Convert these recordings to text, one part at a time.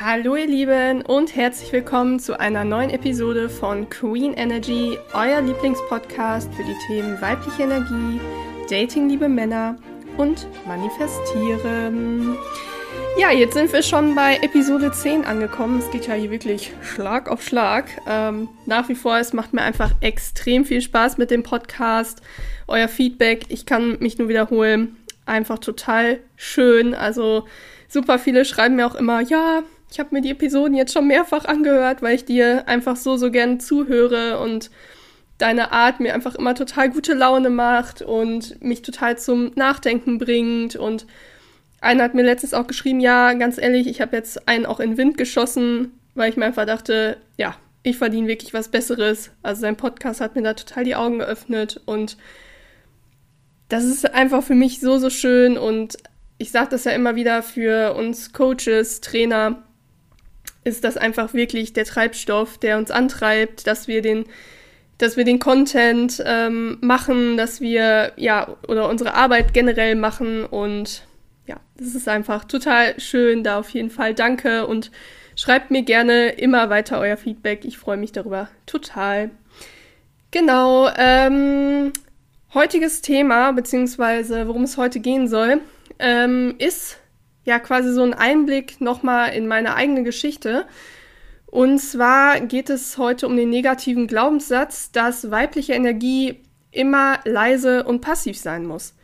Hallo ihr Lieben und herzlich willkommen zu einer neuen Episode von Queen Energy, euer Lieblingspodcast für die Themen weibliche Energie, Dating liebe Männer und Manifestieren. Ja, jetzt sind wir schon bei Episode 10 angekommen. Es geht ja hier wirklich Schlag auf Schlag. Ähm, nach wie vor, es macht mir einfach extrem viel Spaß mit dem Podcast. Euer Feedback, ich kann mich nur wiederholen, einfach total schön. Also super viele schreiben mir auch immer, ja, ich habe mir die Episoden jetzt schon mehrfach angehört, weil ich dir einfach so, so gern zuhöre und deine Art mir einfach immer total gute Laune macht und mich total zum Nachdenken bringt. Und einer hat mir letztens auch geschrieben, ja, ganz ehrlich, ich habe jetzt einen auch in den Wind geschossen, weil ich mir einfach dachte, ja, ich verdiene wirklich was Besseres. Also sein Podcast hat mir da total die Augen geöffnet und das ist einfach für mich so, so schön und ich sage das ja immer wieder für uns Coaches, Trainer, ist das einfach wirklich der Treibstoff, der uns antreibt, dass wir den, dass wir den Content ähm, machen, dass wir ja oder unsere Arbeit generell machen und ja, das ist einfach total schön. Da auf jeden Fall danke und schreibt mir gerne immer weiter euer Feedback. Ich freue mich darüber total. Genau. Ähm, heutiges Thema beziehungsweise worum es heute gehen soll, ähm, ist ja quasi so ein Einblick nochmal in meine eigene Geschichte. Und zwar geht es heute um den negativen Glaubenssatz, dass weibliche Energie immer leise und passiv sein muss.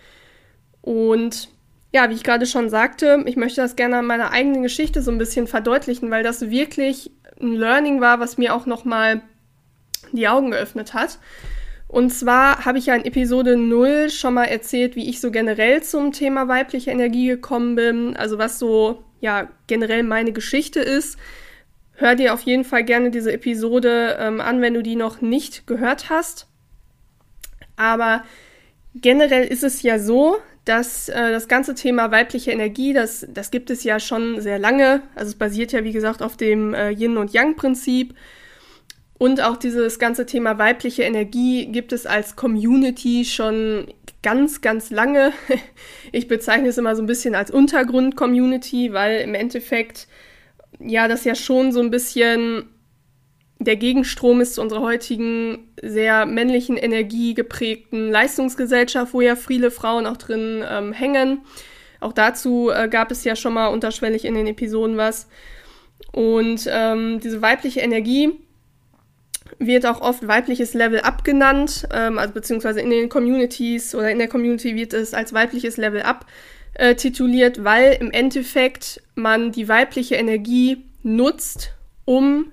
Und ja, wie ich gerade schon sagte, ich möchte das gerne an meiner eigenen Geschichte so ein bisschen verdeutlichen, weil das wirklich ein Learning war, was mir auch nochmal die Augen geöffnet hat. Und zwar habe ich ja in Episode 0 schon mal erzählt, wie ich so generell zum Thema weibliche Energie gekommen bin, also was so ja generell meine Geschichte ist. Hör dir auf jeden Fall gerne diese Episode ähm, an, wenn du die noch nicht gehört hast. Aber generell ist es ja so, dass äh, das ganze Thema weibliche Energie, das, das gibt es ja schon sehr lange. Also es basiert ja, wie gesagt, auf dem äh, Yin- und Yang-Prinzip. Und auch dieses ganze Thema weibliche Energie gibt es als Community schon ganz, ganz lange. Ich bezeichne es immer so ein bisschen als Untergrund-Community, weil im Endeffekt ja das ja schon so ein bisschen der Gegenstrom ist zu unserer heutigen sehr männlichen Energie geprägten Leistungsgesellschaft, wo ja viele Frauen auch drin ähm, hängen. Auch dazu äh, gab es ja schon mal unterschwellig in den Episoden was. Und ähm, diese weibliche Energie wird auch oft weibliches Level Up genannt, ähm, also beziehungsweise in den Communities oder in der Community wird es als weibliches Level Up äh, tituliert, weil im Endeffekt man die weibliche Energie nutzt, um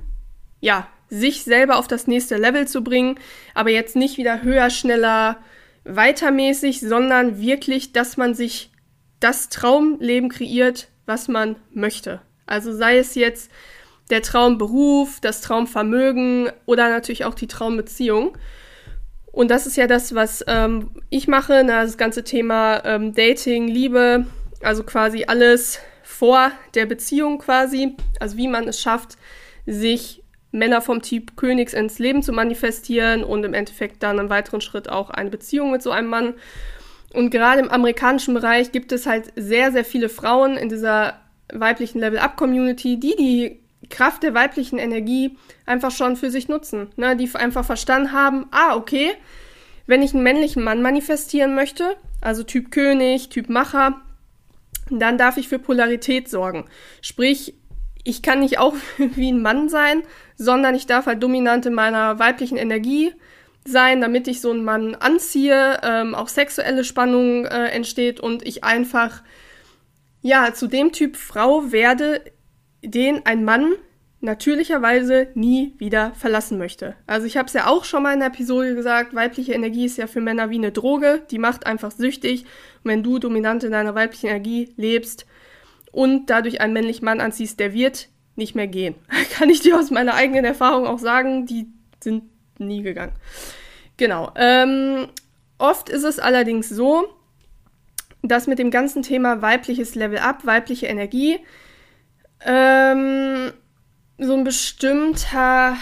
ja sich selber auf das nächste Level zu bringen, aber jetzt nicht wieder höher, schneller, weitermäßig, sondern wirklich, dass man sich das Traumleben kreiert, was man möchte. Also sei es jetzt der Traumberuf, das Traumvermögen oder natürlich auch die Traumbeziehung. Und das ist ja das, was ähm, ich mache, na, das ganze Thema ähm, Dating, Liebe, also quasi alles vor der Beziehung quasi, also wie man es schafft, sich Männer vom Typ Königs ins Leben zu manifestieren und im Endeffekt dann im weiteren Schritt auch eine Beziehung mit so einem Mann. Und gerade im amerikanischen Bereich gibt es halt sehr, sehr viele Frauen in dieser weiblichen Level-Up-Community, die die Kraft der weiblichen Energie einfach schon für sich nutzen. Ne? Die einfach verstanden haben, ah, okay, wenn ich einen männlichen Mann manifestieren möchte, also Typ König, Typ Macher, dann darf ich für Polarität sorgen. Sprich, ich kann nicht auch wie ein Mann sein, sondern ich darf halt dominant in meiner weiblichen Energie sein, damit ich so einen Mann anziehe, ähm, auch sexuelle Spannung äh, entsteht und ich einfach ja zu dem Typ Frau werde, den ein Mann natürlicherweise nie wieder verlassen möchte. Also ich habe es ja auch schon mal in der Episode gesagt, weibliche Energie ist ja für Männer wie eine Droge, die macht einfach süchtig. Und wenn du dominant in deiner weiblichen Energie lebst und dadurch einen männlichen Mann anziehst, der wird nicht mehr gehen. Kann ich dir aus meiner eigenen Erfahrung auch sagen, die sind nie gegangen. Genau. Ähm, oft ist es allerdings so, dass mit dem ganzen Thema weibliches Level Up, weibliche Energie, ähm, so ein bestimmter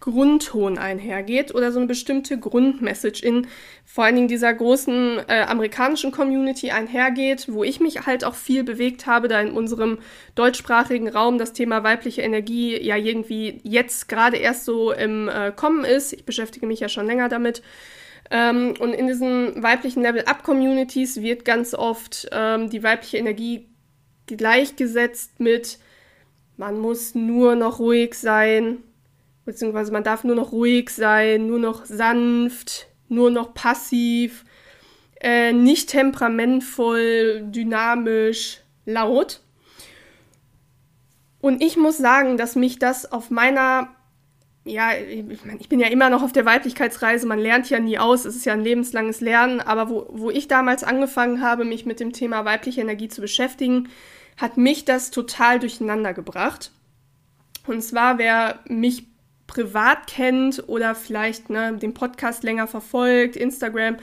Grundton einhergeht oder so eine bestimmte Grundmessage in vor allen Dingen dieser großen äh, amerikanischen Community einhergeht, wo ich mich halt auch viel bewegt habe, da in unserem deutschsprachigen Raum das Thema weibliche Energie ja irgendwie jetzt gerade erst so im äh, Kommen ist. Ich beschäftige mich ja schon länger damit. Ähm, und in diesen weiblichen Level-Up-Communities wird ganz oft ähm, die weibliche Energie gleichgesetzt mit, man muss nur noch ruhig sein, beziehungsweise man darf nur noch ruhig sein, nur noch sanft, nur noch passiv, äh, nicht temperamentvoll, dynamisch, laut. Und ich muss sagen, dass mich das auf meiner ja, ich, mein, ich bin ja immer noch auf der Weiblichkeitsreise, man lernt ja nie aus, es ist ja ein lebenslanges Lernen, aber wo, wo ich damals angefangen habe, mich mit dem Thema weibliche Energie zu beschäftigen, hat mich das total durcheinander gebracht. Und zwar, wer mich privat kennt oder vielleicht ne, den Podcast länger verfolgt, Instagram,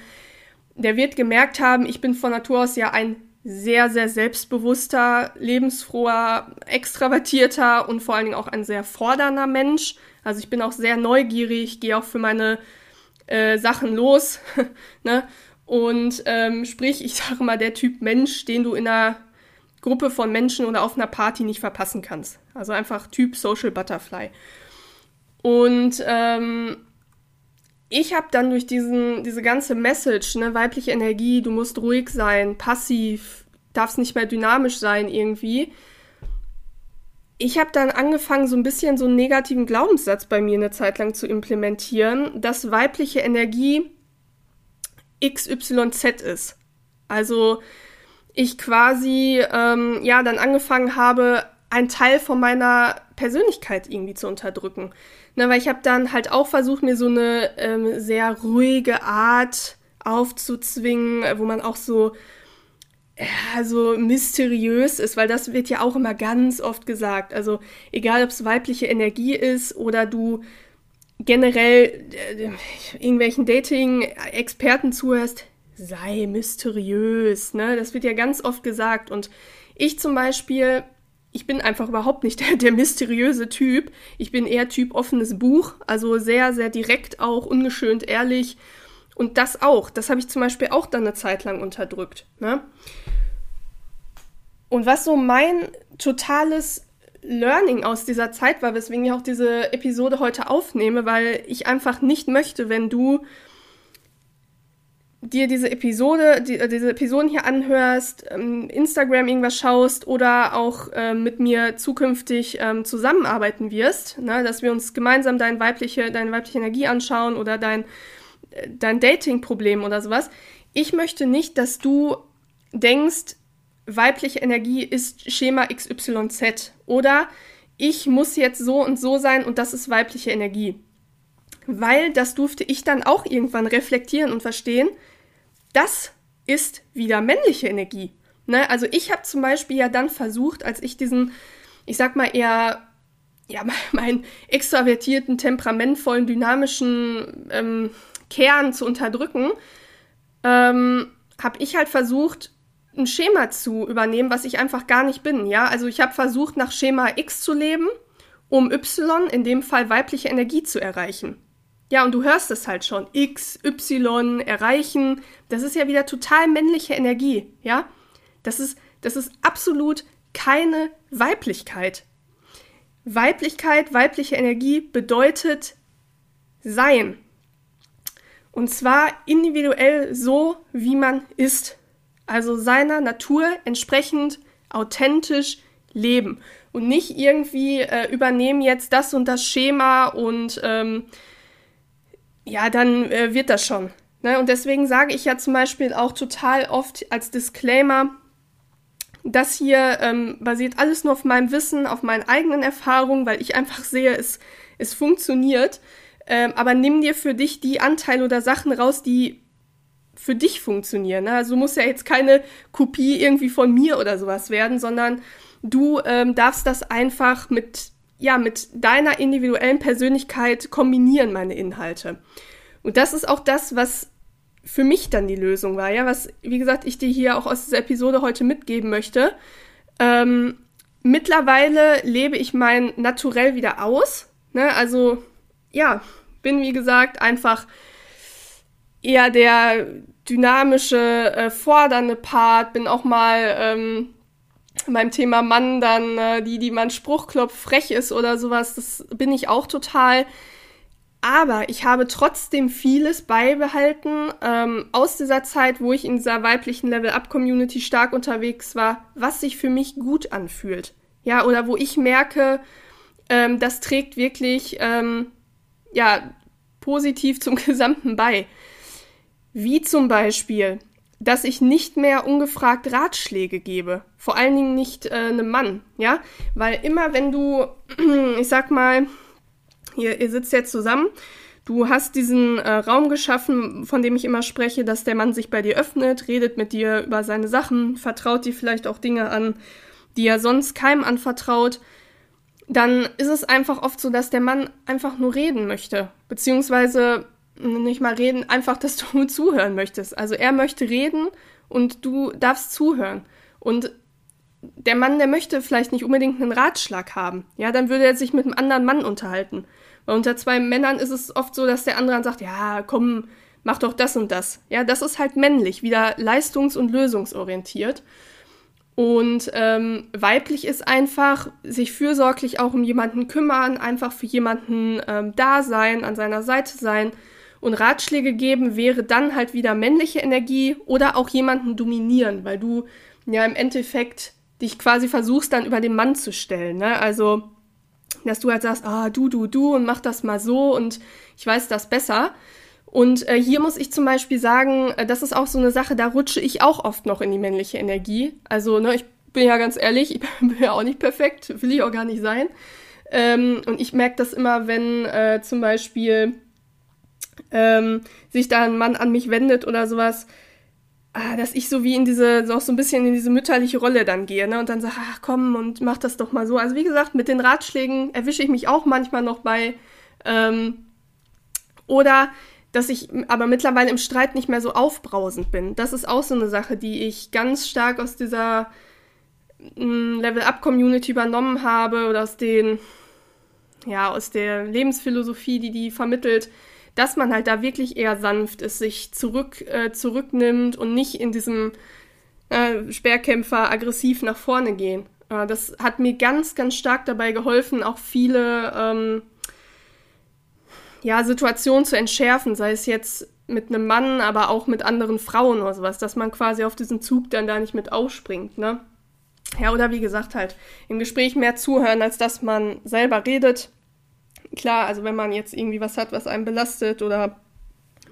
der wird gemerkt haben, ich bin von Natur aus ja ein sehr, sehr selbstbewusster, lebensfroher, extravertierter und vor allen Dingen auch ein sehr fordernder Mensch. Also ich bin auch sehr neugierig, gehe auch für meine äh, Sachen los. ne? Und ähm, sprich, ich sage mal, der Typ Mensch, den du in einer Gruppe von Menschen oder auf einer Party nicht verpassen kannst. Also einfach Typ Social Butterfly. Und ähm, ich habe dann durch diesen, diese ganze Message, ne, weibliche Energie, du musst ruhig sein, passiv, darfst nicht mehr dynamisch sein irgendwie, ich habe dann angefangen, so ein bisschen so einen negativen Glaubenssatz bei mir eine Zeit lang zu implementieren, dass weibliche Energie XYZ ist. Also ich quasi ähm, ja dann angefangen habe, einen Teil von meiner Persönlichkeit irgendwie zu unterdrücke. Ne, weil ich habe dann halt auch versucht, mir so eine ähm, sehr ruhige Art aufzuzwingen, wo man auch so ja, so mysteriös ist, weil das wird ja auch immer ganz oft gesagt. Also egal, ob es weibliche Energie ist oder du generell äh, irgendwelchen Dating-Experten zuhörst, sei mysteriös. Ne? Das wird ja ganz oft gesagt. Und ich zum Beispiel, ich bin einfach überhaupt nicht der, der mysteriöse Typ. Ich bin eher Typ offenes Buch, also sehr, sehr direkt auch, ungeschönt, ehrlich und das auch. Das habe ich zum Beispiel auch dann eine Zeit lang unterdrückt. Ne? Und was so mein totales Learning aus dieser Zeit war, weswegen ich auch diese Episode heute aufnehme, weil ich einfach nicht möchte, wenn du dir diese Episode, die, äh, diese Episoden hier anhörst, ähm, Instagram irgendwas schaust oder auch äh, mit mir zukünftig ähm, zusammenarbeiten wirst, ne, dass wir uns gemeinsam dein weibliche, deine weibliche Energie anschauen oder dein dein Dating-Problem oder sowas. Ich möchte nicht, dass du denkst, weibliche Energie ist Schema XYZ oder ich muss jetzt so und so sein und das ist weibliche Energie. Weil das durfte ich dann auch irgendwann reflektieren und verstehen, das ist wieder männliche Energie. Ne? Also ich habe zum Beispiel ja dann versucht, als ich diesen, ich sag mal eher, ja, meinen extravertierten, temperamentvollen, dynamischen ähm, Kern zu unterdrücken, ähm, habe ich halt versucht, ein Schema zu übernehmen, was ich einfach gar nicht bin. Ja, also ich habe versucht, nach Schema X zu leben, um Y, in dem Fall weibliche Energie zu erreichen. Ja, und du hörst es halt schon. X, Y, erreichen. Das ist ja wieder total männliche Energie. Ja, das ist, das ist absolut keine Weiblichkeit. Weiblichkeit, weibliche Energie bedeutet sein. Und zwar individuell so, wie man ist. Also seiner Natur entsprechend authentisch leben. Und nicht irgendwie äh, übernehmen jetzt das und das Schema und ähm, ja, dann äh, wird das schon. Ne? Und deswegen sage ich ja zum Beispiel auch total oft als Disclaimer, das hier ähm, basiert alles nur auf meinem Wissen, auf meinen eigenen Erfahrungen, weil ich einfach sehe, es, es funktioniert. Ähm, aber nimm dir für dich die Anteile oder Sachen raus, die für dich funktionieren. Ne? Also muss ja jetzt keine Kopie irgendwie von mir oder sowas werden, sondern du ähm, darfst das einfach mit, ja, mit deiner individuellen Persönlichkeit kombinieren, meine Inhalte. Und das ist auch das, was für mich dann die Lösung war, ja, was, wie gesagt, ich dir hier auch aus dieser Episode heute mitgeben möchte. Ähm, mittlerweile lebe ich mein Naturell wieder aus. Ne? Also ja, bin wie gesagt einfach eher der dynamische, äh, fordernde Part, bin auch mal ähm, beim Thema Mann dann, äh, die, die man Spruchklopf frech ist oder sowas, das bin ich auch total. Aber ich habe trotzdem vieles beibehalten ähm, aus dieser Zeit, wo ich in dieser weiblichen Level-Up-Community stark unterwegs war, was sich für mich gut anfühlt. Ja, oder wo ich merke, ähm, das trägt wirklich ähm, ja, positiv zum Gesamten bei. Wie zum Beispiel, dass ich nicht mehr ungefragt Ratschläge gebe. Vor allen Dingen nicht äh, einem Mann, ja? Weil immer wenn du, ich sag mal, ihr, ihr sitzt jetzt zusammen, du hast diesen äh, Raum geschaffen, von dem ich immer spreche, dass der Mann sich bei dir öffnet, redet mit dir über seine Sachen, vertraut dir vielleicht auch Dinge an, die er sonst keinem anvertraut, dann ist es einfach oft so, dass der Mann einfach nur reden möchte. Beziehungsweise nicht mal reden, einfach, dass du zuhören möchtest. Also er möchte reden und du darfst zuhören. Und der Mann, der möchte vielleicht nicht unbedingt einen Ratschlag haben. Ja, dann würde er sich mit einem anderen Mann unterhalten. Weil unter zwei Männern ist es oft so, dass der andere dann sagt, ja, komm, mach doch das und das. Ja, das ist halt männlich, wieder leistungs- und lösungsorientiert. Und ähm, weiblich ist einfach sich fürsorglich auch um jemanden kümmern, einfach für jemanden ähm, da sein, an seiner Seite sein und Ratschläge geben wäre dann halt wieder männliche Energie oder auch jemanden dominieren, weil du ja im Endeffekt dich quasi versuchst dann über den Mann zu stellen. Ne? Also, dass du halt sagst, ah, du, du, du und mach das mal so und ich weiß das besser. Und äh, hier muss ich zum Beispiel sagen, äh, das ist auch so eine Sache, da rutsche ich auch oft noch in die männliche Energie. Also, ne, ich bin ja ganz ehrlich, ich bin ja auch nicht perfekt, will ich auch gar nicht sein. Ähm, und ich merke das immer, wenn äh, zum Beispiel ähm, sich da ein Mann an mich wendet oder sowas, ah, dass ich so wie in diese, so auch so ein bisschen in diese mütterliche Rolle dann gehe, ne? Und dann sage, ach komm und mach das doch mal so. Also wie gesagt, mit den Ratschlägen erwische ich mich auch manchmal noch bei. Ähm, oder dass ich aber mittlerweile im Streit nicht mehr so aufbrausend bin. Das ist auch so eine Sache, die ich ganz stark aus dieser mm, Level-Up-Community übernommen habe oder aus den, ja, aus der Lebensphilosophie, die die vermittelt, dass man halt da wirklich eher sanft ist, sich zurück, äh, zurücknimmt und nicht in diesem äh, Speerkämpfer aggressiv nach vorne gehen. Äh, das hat mir ganz, ganz stark dabei geholfen, auch viele ähm, ja, Situationen zu entschärfen, sei es jetzt mit einem Mann, aber auch mit anderen Frauen oder sowas, dass man quasi auf diesen Zug dann da nicht mit aufspringt, ne? Ja, oder wie gesagt, halt im Gespräch mehr zuhören, als dass man selber redet. Klar, also wenn man jetzt irgendwie was hat, was einen belastet oder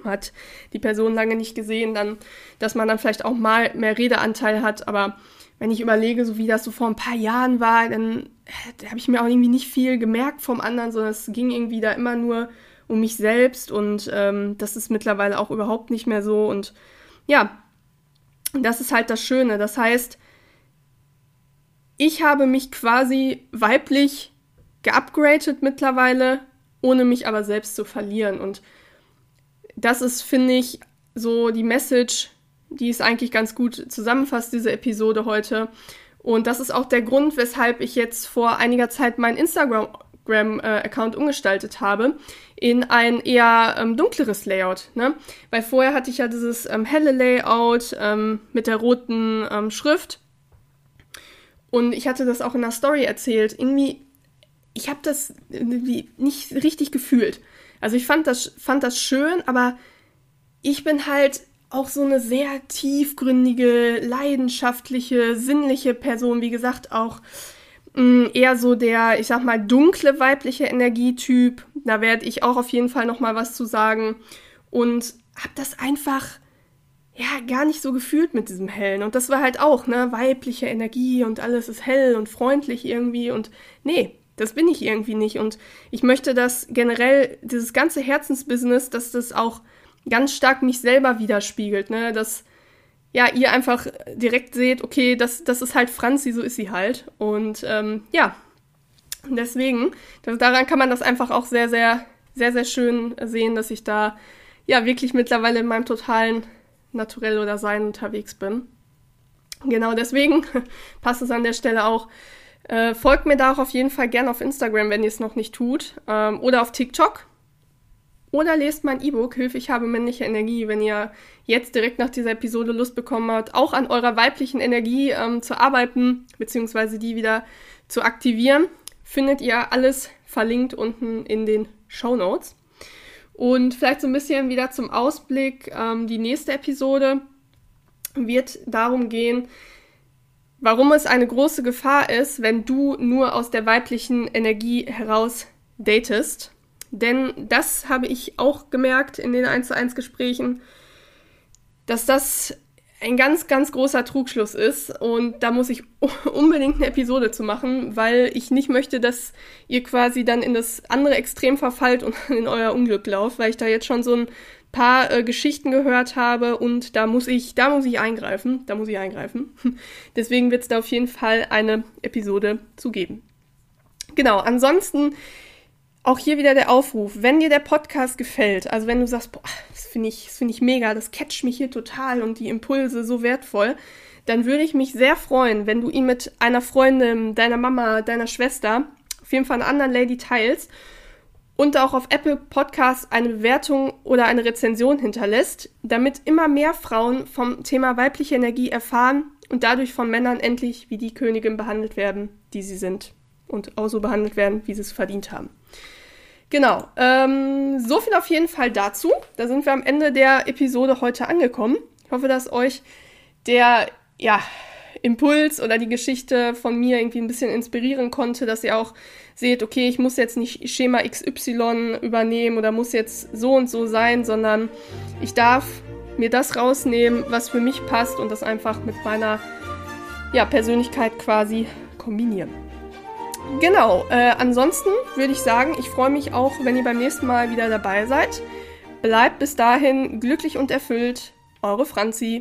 hat die Person lange nicht gesehen, dann, dass man dann vielleicht auch mal mehr Redeanteil hat, aber wenn ich überlege, so wie das so vor ein paar Jahren war, dann äh, habe ich mir auch irgendwie nicht viel gemerkt vom anderen, sondern es ging irgendwie da immer nur um mich selbst und ähm, das ist mittlerweile auch überhaupt nicht mehr so und ja, das ist halt das Schöne. Das heißt, ich habe mich quasi weiblich geupgradet mittlerweile, ohne mich aber selbst zu verlieren und das ist, finde ich, so die Message, die es eigentlich ganz gut zusammenfasst, diese Episode heute. Und das ist auch der Grund, weshalb ich jetzt vor einiger Zeit meinen Instagram Instagram-Account umgestaltet habe in ein eher ähm, dunkleres Layout. Ne? Weil vorher hatte ich ja dieses ähm, helle Layout ähm, mit der roten ähm, Schrift. Und ich hatte das auch in der Story erzählt. Irgendwie, ich habe das nicht richtig gefühlt. Also ich fand das, fand das schön, aber ich bin halt auch so eine sehr tiefgründige, leidenschaftliche, sinnliche Person. Wie gesagt, auch Mm, eher so der, ich sag mal, dunkle weibliche Energietyp. Da werde ich auch auf jeden Fall noch mal was zu sagen. Und habe das einfach ja gar nicht so gefühlt mit diesem hellen. Und das war halt auch ne weibliche Energie und alles ist hell und freundlich irgendwie. Und nee, das bin ich irgendwie nicht. Und ich möchte, dass generell dieses ganze Herzensbusiness, dass das auch ganz stark mich selber widerspiegelt. Ne, dass ja, ihr einfach direkt seht, okay, das, das ist halt Franzi, so ist sie halt. Und ähm, ja, deswegen, das, daran kann man das einfach auch sehr, sehr, sehr, sehr schön sehen, dass ich da ja wirklich mittlerweile in meinem totalen Naturell oder Sein unterwegs bin. Genau deswegen passt es an der Stelle auch. Äh, folgt mir da auch auf jeden Fall gerne auf Instagram, wenn ihr es noch nicht tut. Ähm, oder auf TikTok. oder lest mein E-Book Hilfe, ich habe männliche Energie, wenn ihr jetzt direkt nach dieser Episode Lust bekommen habt, auch an eurer weiblichen Energie ähm, zu arbeiten, beziehungsweise die wieder zu aktivieren, findet ihr alles verlinkt unten in den Show Notes. Und vielleicht so ein bisschen wieder zum Ausblick. Ähm, die nächste Episode wird darum gehen, warum es eine große Gefahr ist, wenn du nur aus der weiblichen Energie heraus datest. Denn das habe ich auch gemerkt in den 1 zu 1 Gesprächen, dass das ein ganz, ganz großer Trugschluss ist. Und da muss ich unbedingt eine Episode zu machen, weil ich nicht möchte, dass ihr quasi dann in das andere Extrem verfallt und in euer Unglück lauft, weil ich da jetzt schon so ein paar äh, Geschichten gehört habe und da muss ich, da muss ich eingreifen, da muss ich eingreifen. Deswegen wird es da auf jeden Fall eine Episode zu geben. Genau, ansonsten auch hier wieder der Aufruf, wenn dir der Podcast gefällt, also wenn du sagst, boah, das finde ich, das finde ich mega, das catcht mich hier total und die Impulse so wertvoll, dann würde ich mich sehr freuen, wenn du ihn mit einer Freundin, deiner Mama, deiner Schwester, auf jeden Fall einer anderen Lady teilst und auch auf Apple Podcasts eine Bewertung oder eine Rezension hinterlässt, damit immer mehr Frauen vom Thema weibliche Energie erfahren und dadurch von Männern endlich wie die Königin behandelt werden, die sie sind und auch so behandelt werden, wie sie es verdient haben. Genau, ähm, so viel auf jeden Fall dazu. Da sind wir am Ende der Episode heute angekommen. Ich hoffe, dass euch der ja, Impuls oder die Geschichte von mir irgendwie ein bisschen inspirieren konnte, dass ihr auch seht, okay, ich muss jetzt nicht Schema XY übernehmen oder muss jetzt so und so sein, sondern ich darf mir das rausnehmen, was für mich passt und das einfach mit meiner ja, Persönlichkeit quasi kombinieren. Genau, äh, ansonsten würde ich sagen, ich freue mich auch, wenn ihr beim nächsten Mal wieder dabei seid. Bleibt bis dahin glücklich und erfüllt. Eure Franzi.